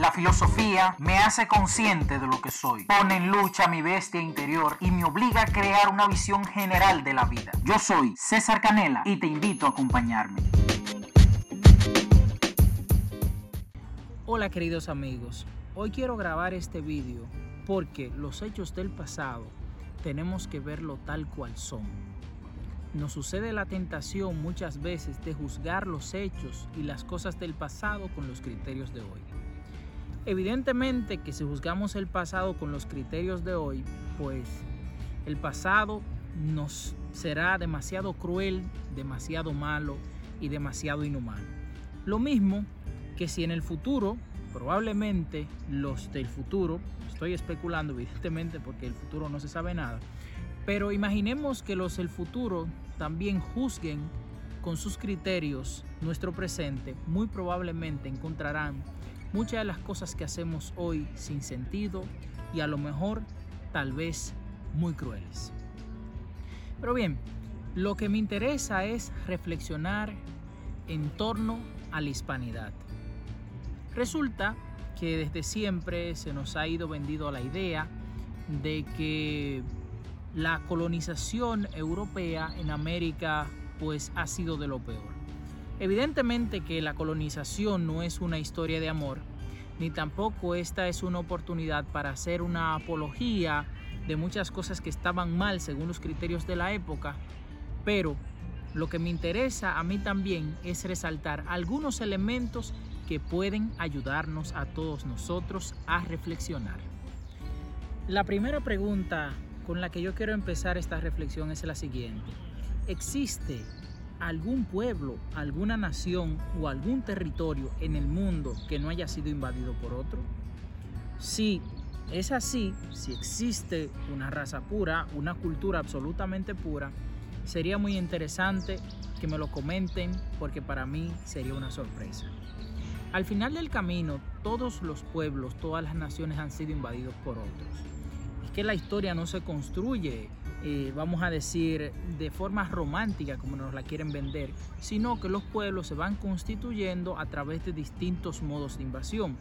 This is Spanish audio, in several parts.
La filosofía me hace consciente de lo que soy, pone en lucha mi bestia interior y me obliga a crear una visión general de la vida. Yo soy César Canela y te invito a acompañarme. Hola queridos amigos, hoy quiero grabar este vídeo porque los hechos del pasado tenemos que verlo tal cual son. Nos sucede la tentación muchas veces de juzgar los hechos y las cosas del pasado con los criterios de hoy. Evidentemente que si juzgamos el pasado con los criterios de hoy, pues el pasado nos será demasiado cruel, demasiado malo y demasiado inhumano. Lo mismo que si en el futuro, probablemente los del futuro, estoy especulando evidentemente porque el futuro no se sabe nada, pero imaginemos que los del futuro también juzguen con sus criterios nuestro presente, muy probablemente encontrarán muchas de las cosas que hacemos hoy sin sentido y a lo mejor tal vez muy crueles. Pero bien, lo que me interesa es reflexionar en torno a la hispanidad. Resulta que desde siempre se nos ha ido vendido la idea de que la colonización europea en América pues ha sido de lo peor. Evidentemente que la colonización no es una historia de amor, ni tampoco esta es una oportunidad para hacer una apología de muchas cosas que estaban mal según los criterios de la época, pero lo que me interesa a mí también es resaltar algunos elementos que pueden ayudarnos a todos nosotros a reflexionar. La primera pregunta con la que yo quiero empezar esta reflexión es la siguiente. ¿Existe algún pueblo, alguna nación o algún territorio en el mundo que no haya sido invadido por otro? Si es así, si existe una raza pura, una cultura absolutamente pura, sería muy interesante que me lo comenten porque para mí sería una sorpresa. Al final del camino, todos los pueblos, todas las naciones han sido invadidos por otros que la historia no se construye, eh, vamos a decir, de forma romántica como nos la quieren vender, sino que los pueblos se van constituyendo a través de distintos modos de invasión.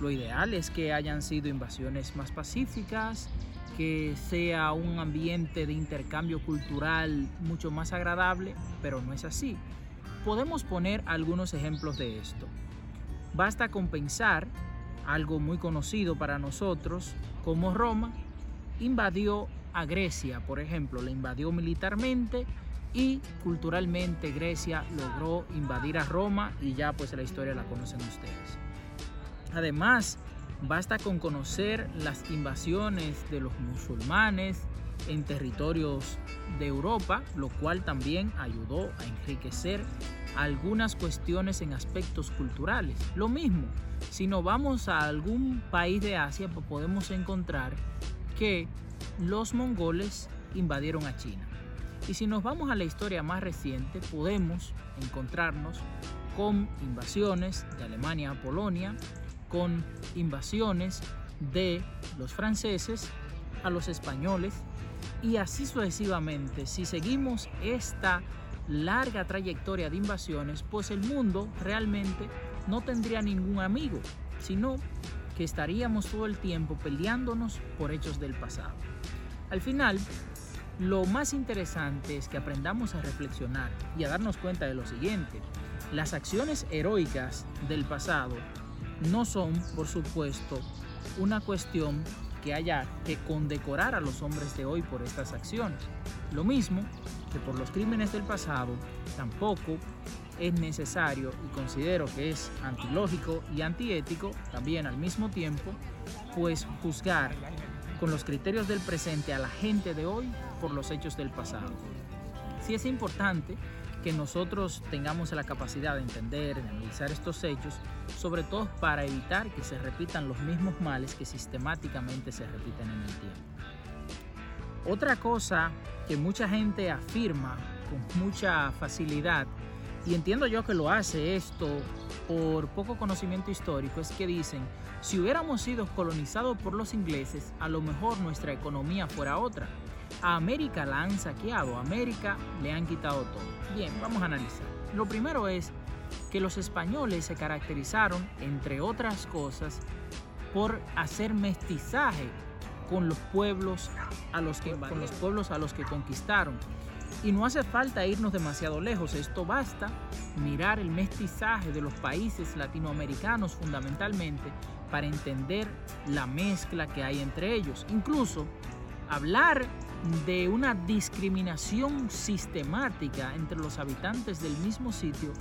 Lo ideal es que hayan sido invasiones más pacíficas, que sea un ambiente de intercambio cultural mucho más agradable, pero no es así. Podemos poner algunos ejemplos de esto. Basta con pensar algo muy conocido para nosotros como Roma, invadió a Grecia, por ejemplo, la invadió militarmente y culturalmente Grecia logró invadir a Roma y ya pues la historia la conocen ustedes. Además, basta con conocer las invasiones de los musulmanes en territorios de Europa, lo cual también ayudó a enriquecer algunas cuestiones en aspectos culturales. Lo mismo, si nos vamos a algún país de Asia, pues podemos encontrar que los mongoles invadieron a China. Y si nos vamos a la historia más reciente, podemos encontrarnos con invasiones de Alemania a Polonia, con invasiones de los franceses a los españoles y así sucesivamente. Si seguimos esta larga trayectoria de invasiones, pues el mundo realmente no tendría ningún amigo, sino que estaríamos todo el tiempo peleándonos por hechos del pasado. Al final, lo más interesante es que aprendamos a reflexionar y a darnos cuenta de lo siguiente. Las acciones heroicas del pasado no son, por supuesto, una cuestión que haya que condecorar a los hombres de hoy por estas acciones. Lo mismo que por los crímenes del pasado, tampoco es necesario y considero que es antilógico y antiético también al mismo tiempo, pues juzgar con los criterios del presente a la gente de hoy por los hechos del pasado. Sí es importante que nosotros tengamos la capacidad de entender, de analizar estos hechos, sobre todo para evitar que se repitan los mismos males que sistemáticamente se repiten en el tiempo. Otra cosa que mucha gente afirma con mucha facilidad y entiendo yo que lo hace esto por poco conocimiento histórico, es que dicen, si hubiéramos sido colonizados por los ingleses, a lo mejor nuestra economía fuera otra. A América la han saqueado, a América le han quitado todo. Bien, vamos a analizar. Lo primero es que los españoles se caracterizaron, entre otras cosas, por hacer mestizaje con los pueblos a los que, con los pueblos a los que conquistaron. Y no hace falta irnos demasiado lejos, esto basta mirar el mestizaje de los países latinoamericanos fundamentalmente para entender la mezcla que hay entre ellos. Incluso hablar de una discriminación sistemática entre los habitantes del mismo sitio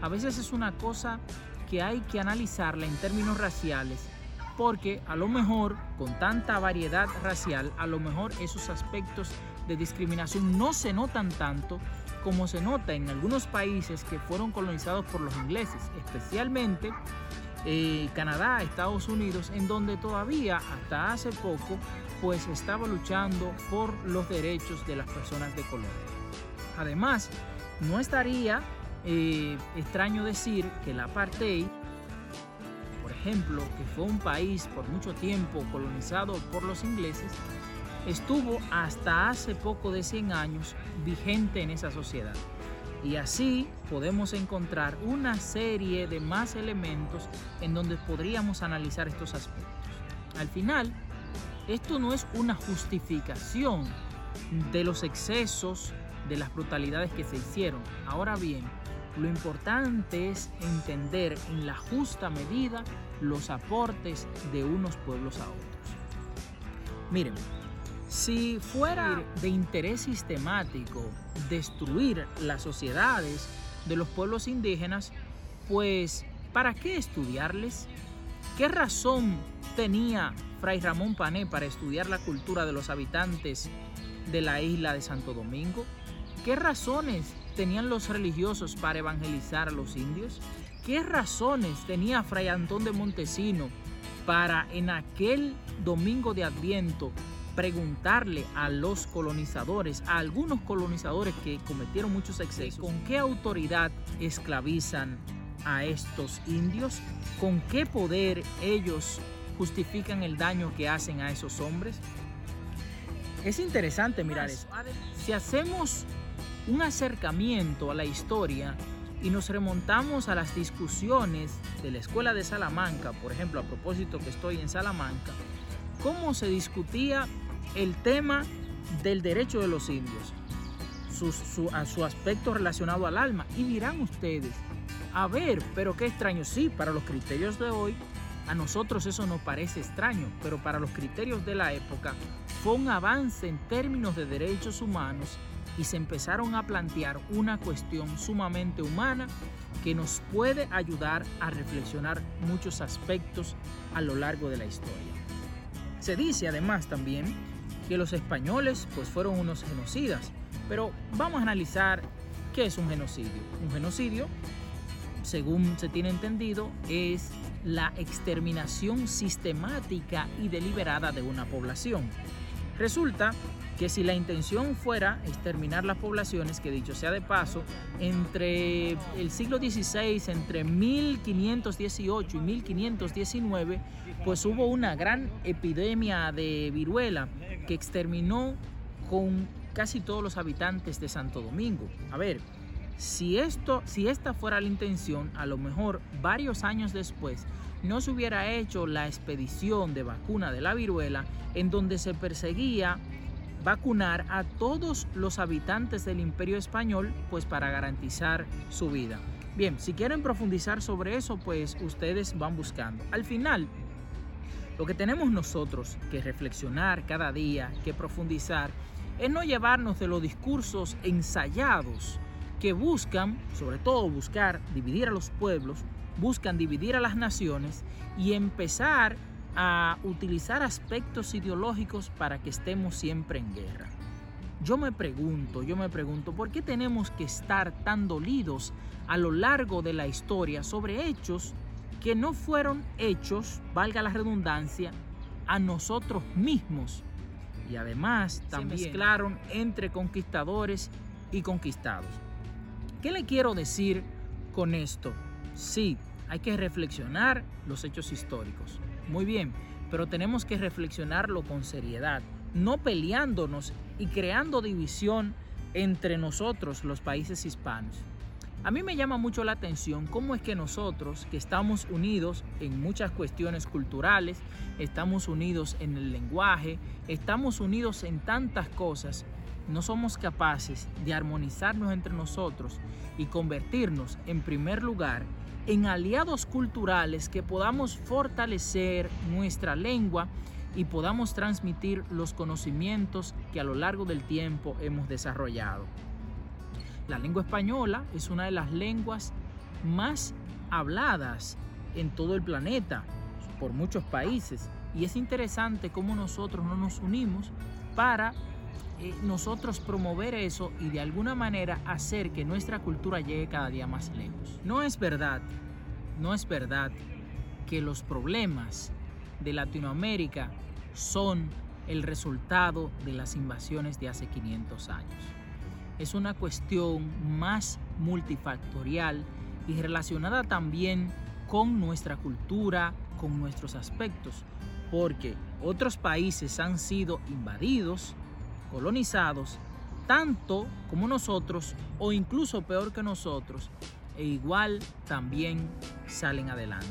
a veces es una cosa que hay que analizarla en términos raciales porque a lo mejor con tanta variedad racial, a lo mejor esos aspectos de discriminación no se notan tanto como se nota en algunos países que fueron colonizados por los ingleses, especialmente eh, Canadá, Estados Unidos, en donde todavía hasta hace poco pues estaba luchando por los derechos de las personas de color. Además, no estaría eh, extraño decir que la apartheid, por ejemplo, que fue un país por mucho tiempo colonizado por los ingleses, estuvo hasta hace poco de 100 años vigente en esa sociedad. Y así podemos encontrar una serie de más elementos en donde podríamos analizar estos aspectos. Al final, esto no es una justificación de los excesos, de las brutalidades que se hicieron. Ahora bien, lo importante es entender en la justa medida los aportes de unos pueblos a otros. Miren, si fuera de interés sistemático destruir las sociedades de los pueblos indígenas, pues ¿para qué estudiarles? ¿Qué razón tenía Fray Ramón Pané para estudiar la cultura de los habitantes de la isla de Santo Domingo? ¿Qué razones tenían los religiosos para evangelizar a los indios? ¿Qué razones tenía Fray Antón de Montesino para en aquel domingo de Adviento preguntarle a los colonizadores, a algunos colonizadores que cometieron muchos excesos, con qué autoridad esclavizan a estos indios, con qué poder ellos justifican el daño que hacen a esos hombres. Es interesante mirar eso. Si hacemos un acercamiento a la historia y nos remontamos a las discusiones de la escuela de Salamanca, por ejemplo, a propósito que estoy en Salamanca, cómo se discutía el tema del derecho de los indios, su, su aspecto relacionado al alma. Y dirán ustedes, a ver, pero qué extraño, sí, para los criterios de hoy, a nosotros eso nos parece extraño, pero para los criterios de la época fue un avance en términos de derechos humanos y se empezaron a plantear una cuestión sumamente humana que nos puede ayudar a reflexionar muchos aspectos a lo largo de la historia. Se dice además también que los españoles pues fueron unos genocidas. Pero vamos a analizar qué es un genocidio. Un genocidio, según se tiene entendido, es la exterminación sistemática y deliberada de una población. Resulta que si la intención fuera exterminar las poblaciones, que dicho sea de paso, entre el siglo XVI, entre 1518 y 1519, pues hubo una gran epidemia de viruela que exterminó con casi todos los habitantes de Santo Domingo. A ver, si esto, si esta fuera la intención, a lo mejor varios años después no se hubiera hecho la expedición de vacuna de la viruela en donde se perseguía vacunar a todos los habitantes del imperio español pues para garantizar su vida. Bien, si quieren profundizar sobre eso pues ustedes van buscando. Al final, lo que tenemos nosotros que reflexionar cada día, que profundizar, es no llevarnos de los discursos ensayados que buscan, sobre todo buscar dividir a los pueblos, buscan dividir a las naciones y empezar a utilizar aspectos ideológicos para que estemos siempre en guerra. Yo me pregunto, yo me pregunto, ¿por qué tenemos que estar tan dolidos a lo largo de la historia sobre hechos que no fueron hechos, valga la redundancia, a nosotros mismos? Y además también se mezclaron entre conquistadores y conquistados. ¿Qué le quiero decir con esto? Sí, hay que reflexionar los hechos históricos muy bien, pero tenemos que reflexionarlo con seriedad, no peleándonos y creando división entre nosotros, los países hispanos. A mí me llama mucho la atención cómo es que nosotros, que estamos unidos en muchas cuestiones culturales, estamos unidos en el lenguaje, estamos unidos en tantas cosas, no somos capaces de armonizarnos entre nosotros y convertirnos en primer lugar en aliados culturales que podamos fortalecer nuestra lengua y podamos transmitir los conocimientos que a lo largo del tiempo hemos desarrollado. La lengua española es una de las lenguas más habladas en todo el planeta por muchos países y es interesante cómo nosotros no nos unimos para eh, nosotros promover eso y de alguna manera hacer que nuestra cultura llegue cada día más lejos. No es verdad, no es verdad que los problemas de Latinoamérica son el resultado de las invasiones de hace 500 años es una cuestión más multifactorial y relacionada también con nuestra cultura, con nuestros aspectos, porque otros países han sido invadidos, colonizados, tanto como nosotros o incluso peor que nosotros, e igual también salen adelante.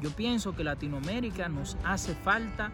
Yo pienso que Latinoamérica nos hace falta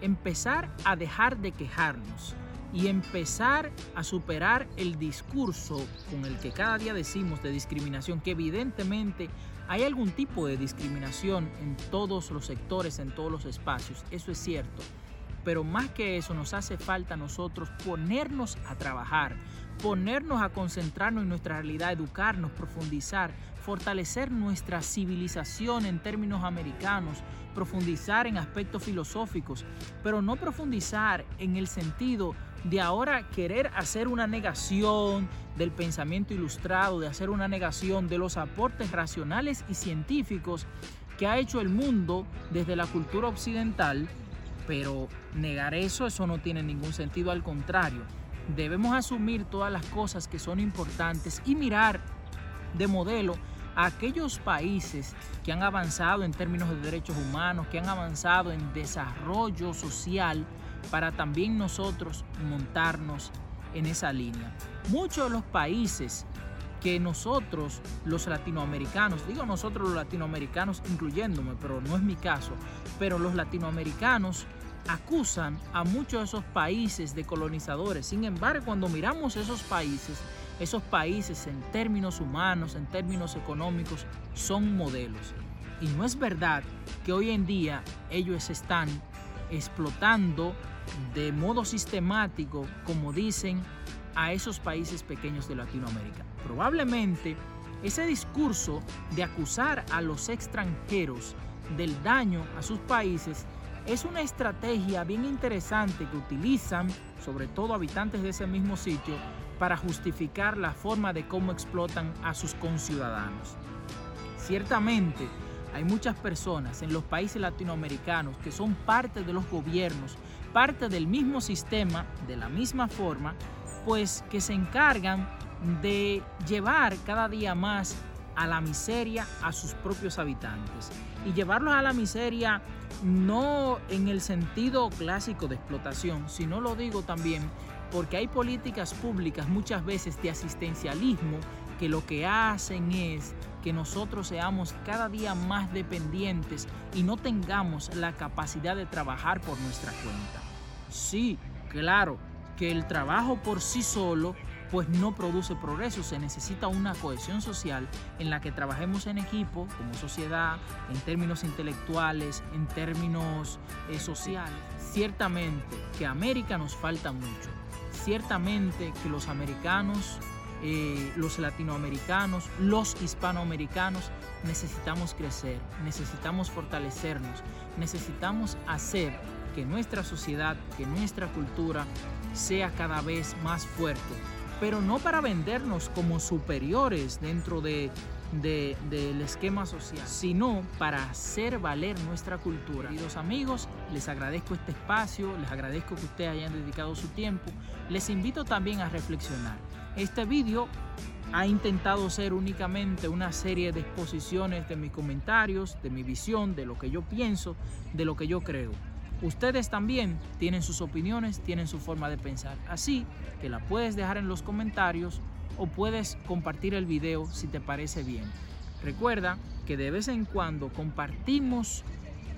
empezar a dejar de quejarnos, y empezar a superar el discurso con el que cada día decimos de discriminación, que evidentemente hay algún tipo de discriminación en todos los sectores, en todos los espacios, eso es cierto. Pero más que eso nos hace falta a nosotros ponernos a trabajar, ponernos a concentrarnos en nuestra realidad, educarnos, profundizar, fortalecer nuestra civilización en términos americanos, profundizar en aspectos filosóficos, pero no profundizar en el sentido de ahora querer hacer una negación del pensamiento ilustrado, de hacer una negación de los aportes racionales y científicos que ha hecho el mundo desde la cultura occidental, pero negar eso, eso no tiene ningún sentido, al contrario, debemos asumir todas las cosas que son importantes y mirar de modelo a aquellos países que han avanzado en términos de derechos humanos, que han avanzado en desarrollo social, para también nosotros montarnos en esa línea. Muchos de los países que nosotros los latinoamericanos, digo nosotros los latinoamericanos incluyéndome, pero no es mi caso, pero los latinoamericanos acusan a muchos de esos países de colonizadores. Sin embargo, cuando miramos esos países, esos países en términos humanos, en términos económicos, son modelos. Y no es verdad que hoy en día ellos están explotando de modo sistemático, como dicen, a esos países pequeños de Latinoamérica. Probablemente ese discurso de acusar a los extranjeros del daño a sus países es una estrategia bien interesante que utilizan, sobre todo habitantes de ese mismo sitio, para justificar la forma de cómo explotan a sus conciudadanos. Ciertamente, hay muchas personas en los países latinoamericanos que son parte de los gobiernos, parte del mismo sistema, de la misma forma, pues que se encargan de llevar cada día más a la miseria a sus propios habitantes. Y llevarlos a la miseria no en el sentido clásico de explotación, sino lo digo también porque hay políticas públicas muchas veces de asistencialismo que lo que hacen es que nosotros seamos cada día más dependientes y no tengamos la capacidad de trabajar por nuestra cuenta. Sí, claro, que el trabajo por sí solo pues no produce progreso, se necesita una cohesión social en la que trabajemos en equipo, como sociedad, en términos intelectuales, en términos eh, sociales. Ciertamente que América nos falta mucho, ciertamente que los americanos eh, los latinoamericanos, los hispanoamericanos, necesitamos crecer, necesitamos fortalecernos, necesitamos hacer que nuestra sociedad, que nuestra cultura sea cada vez más fuerte, pero no para vendernos como superiores dentro de, del esquema social, sino para hacer valer nuestra cultura. Queridos amigos, les agradezco este espacio, les agradezco que ustedes hayan dedicado su tiempo, les invito también a reflexionar. Este vídeo ha intentado ser únicamente una serie de exposiciones de mis comentarios, de mi visión, de lo que yo pienso, de lo que yo creo. Ustedes también tienen sus opiniones, tienen su forma de pensar. Así que la puedes dejar en los comentarios o puedes compartir el video si te parece bien. Recuerda que de vez en cuando compartimos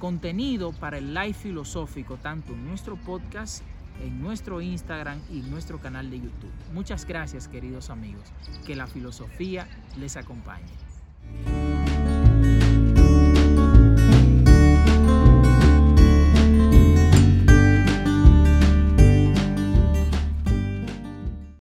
contenido para el live filosófico tanto en nuestro podcast, en nuestro Instagram y en nuestro canal de YouTube. Muchas gracias queridos amigos. Que la filosofía les acompañe.